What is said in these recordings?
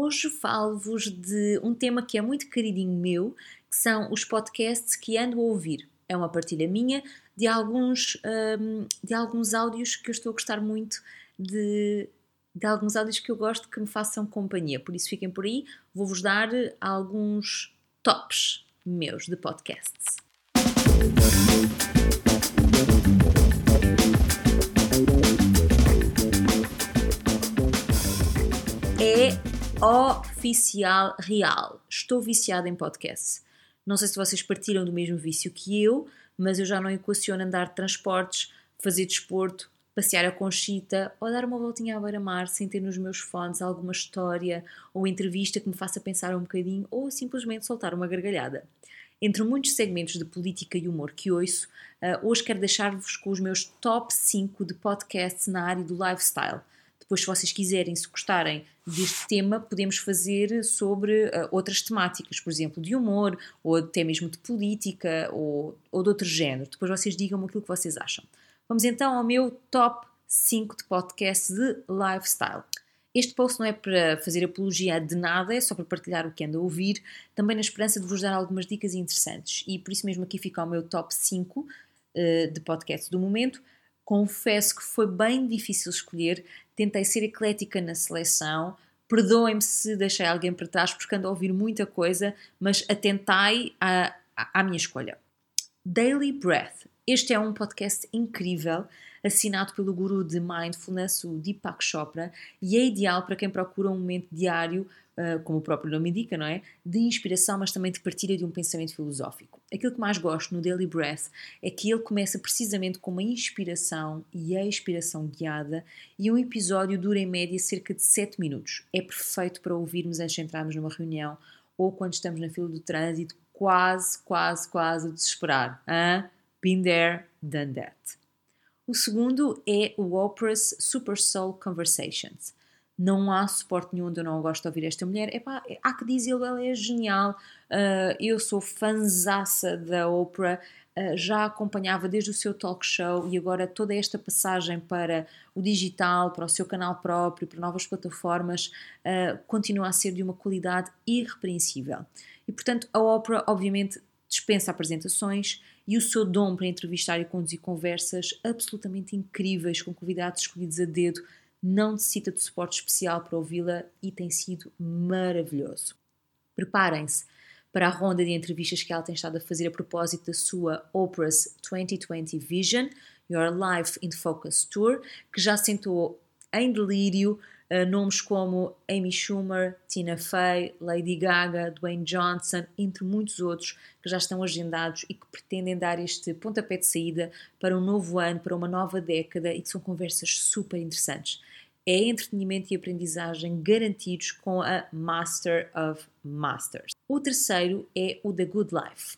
Hoje falo-vos de um tema que é muito queridinho meu, que são os podcasts que ando a ouvir. É uma partilha minha de alguns, um, de alguns áudios que eu estou a gostar muito de, de alguns áudios que eu gosto que me façam companhia. Por isso fiquem por aí, vou-vos dar alguns tops meus de podcasts. É oficial real. Estou viciada em podcasts. Não sei se vocês partiram do mesmo vício que eu, mas eu já não equaciono andar de transportes, fazer desporto, passear a conchita ou dar uma voltinha à beira-mar sem ter nos meus fones alguma história ou entrevista que me faça pensar um bocadinho ou simplesmente soltar uma gargalhada. Entre muitos segmentos de política e humor que ouço, uh, hoje quero deixar-vos com os meus top 5 de podcasts na área do lifestyle – depois, se vocês quiserem, se gostarem deste tema, podemos fazer sobre uh, outras temáticas, por exemplo, de humor, ou até mesmo de política, ou, ou de outro género. Depois vocês digam-me aquilo que vocês acham. Vamos então ao meu top 5 de podcasts de lifestyle. Este post não é para fazer apologia de nada, é só para partilhar o que ando a ouvir, também na esperança de vos dar algumas dicas interessantes. E por isso mesmo aqui fica o meu top 5 uh, de podcasts do momento. Confesso que foi bem difícil escolher, tentei ser eclética na seleção. Perdoem-me se deixei alguém para trás, porque ando a ouvir muita coisa, mas atentai à, à minha escolha. Daily Breath. Este é um podcast incrível, assinado pelo guru de mindfulness, o Deepak Chopra, e é ideal para quem procura um momento diário ah, como o próprio nome indica, não é? De inspiração, mas também de partilha de um pensamento filosófico. Aquilo que mais gosto no Daily Breath é que ele começa precisamente com uma inspiração e a expiração guiada e um episódio dura em média cerca de 7 minutos. É perfeito para ouvirmos antes de entrarmos numa reunião ou quando estamos na fila do trânsito, quase, quase, quase a desesperar. Hein? Been there, done that. O segundo é o Oprah's Super Soul Conversations não há suporte nenhum eu não gosto de ouvir esta mulher. Epá, há que dizer, ela é genial. Uh, eu sou fanzaça da Oprah, uh, já acompanhava desde o seu talk show e agora toda esta passagem para o digital, para o seu canal próprio, para novas plataformas, uh, continua a ser de uma qualidade irrepreensível. E portanto, a Oprah, obviamente, dispensa apresentações e o seu dom para entrevistar e conduzir conversas absolutamente incríveis com convidados escolhidos a dedo não necessita de suporte especial para ouvi-la e tem sido maravilhoso. Preparem-se para a ronda de entrevistas que ela tem estado a fazer a propósito da sua Oprah's 2020 Vision, Your Life in Focus Tour, que já sentou em delírio nomes como Amy Schumer, Tina Fey, Lady Gaga, Dwayne Johnson, entre muitos outros que já estão agendados e que pretendem dar este pontapé de saída para um novo ano, para uma nova década e que são conversas super interessantes. É entretenimento e aprendizagem garantidos com a Master of Masters. O terceiro é o The Good Life.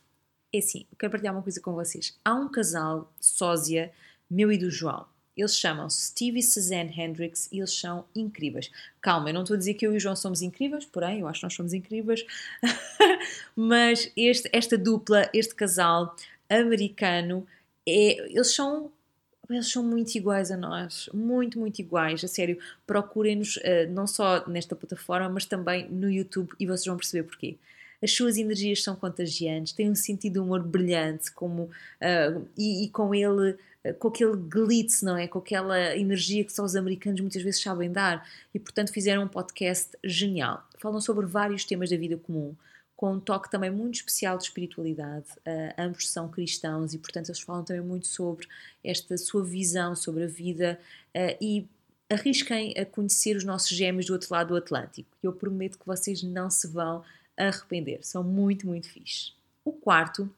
É assim, quero partilhar uma coisa com vocês. Há um casal sósia, meu e do João eles chamam-se Steve e Suzanne Hendricks e eles são incríveis. Calma, eu não estou a dizer que eu e o João somos incríveis, porém, eu acho que nós somos incríveis. Mas este, esta dupla, este casal americano, é, eles são eles são muito iguais a nós, muito, muito iguais, a sério. Procurem-nos uh, não só nesta plataforma, mas também no YouTube e vocês vão perceber porquê. As suas energias são contagiantes, têm um sentido de humor brilhante, como, uh, e, e, com ele eh, com aquele glitz, não é? Com aquela energia que só os americanos muitas vezes sabem dar. E, portanto, fizeram um podcast genial. Falam sobre vários temas da vida comum, com um toque também muito especial de espiritualidade. Uh, ambos são cristãos e, portanto, eles falam também muito sobre esta sua visão sobre a vida uh, e arrisquem a conhecer os nossos gêmeos do outro lado do Atlântico. Eu prometo que vocês não se vão arrepender. São muito, muito fixe. O quarto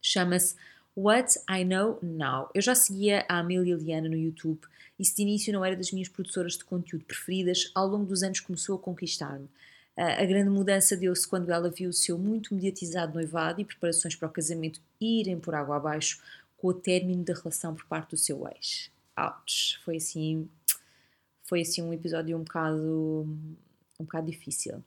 chama-se What I Know Now. Eu já seguia a Amélia Liana no YouTube e se de início não era das minhas produtoras de conteúdo preferidas, ao longo dos anos começou a conquistar-me. A grande mudança deu-se quando ela viu o seu muito mediatizado noivado e preparações para o casamento irem por água abaixo com o término da relação por parte do seu ex. Ouch! Foi assim, foi assim um episódio um bocado, um bocado difícil.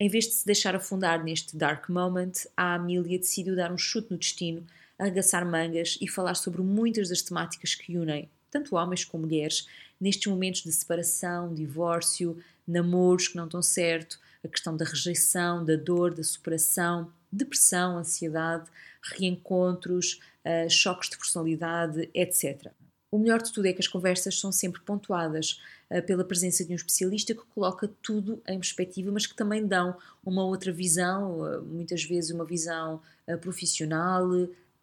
Em vez de se deixar afundar neste dark moment, a Amélia decidiu dar um chute no destino arregaçar mangas e falar sobre muitas das temáticas que unem tanto homens como mulheres nestes momentos de separação, divórcio, namoros que não estão certo, a questão da rejeição, da dor, da superação, depressão, ansiedade, reencontros, uh, choques de personalidade, etc. O melhor de tudo é que as conversas são sempre pontuadas pela presença de um especialista que coloca tudo em perspectiva, mas que também dão uma outra visão, uh, muitas vezes uma visão profissional,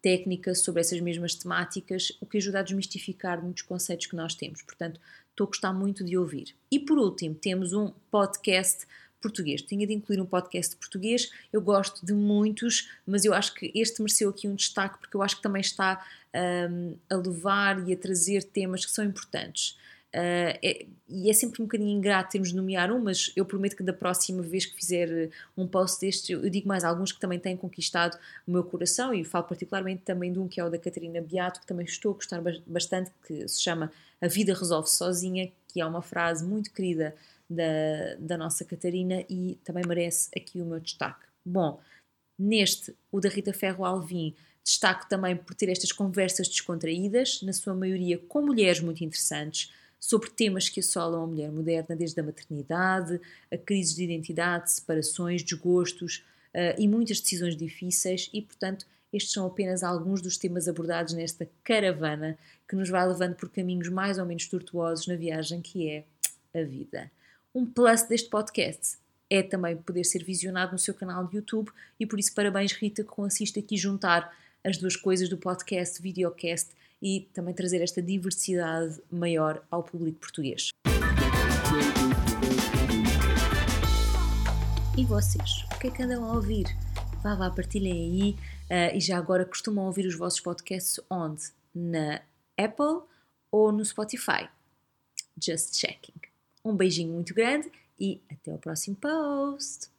técnica sobre essas mesmas temáticas, o que ajuda a desmistificar muitos conceitos que nós temos. Portanto, estou a gostar muito de ouvir. E por último, temos um podcast português. Tinha de incluir um podcast português. Eu gosto de muitos, mas eu acho que este mereceu aqui um destaque porque eu acho que também está um, a levar e a trazer temas que são importantes. Uh, é, e é sempre um bocadinho ingrato termos de nomear um, mas eu prometo que da próxima vez que fizer eh, um post deste, eu, eu digo mais alguns que também têm conquistado o meu coração e falo particularmente também de um que é o da Catarina Beato, que também estou a gostar bastante, que se chama A Vida Resolve Sozinha, que é uma frase muito querida da, da nossa Catarina e também merece aqui o meu destaque. Bom, neste, o da Rita Ferro Alvim, destaco também por ter estas conversas descontraídas, na sua maioria com mulheres muito interessantes, sobre temas que assolam a mulher moderna, desde a maternidade, a crises de identidade, separações, desgostos uh, e muitas decisões difíceis, e portanto, estes são apenas alguns dos temas abordados nesta caravana que nos vai levando por caminhos mais ou menos tortuosos na viagem que é a vida. Um plus deste podcast é também poder ser visionado no seu canal de YouTube e por isso parabéns Rita que consiste aqui juntar as duas coisas do podcast, videocast e também trazer esta diversidade maior ao público português. E vocês? O que é que andam a ouvir? Vá, vá, partilhem aí. Uh, e já agora costumam ouvir os vossos podcasts onde? Na Apple ou no Spotify? Just checking. Um beijinho muito grande e até o próximo post!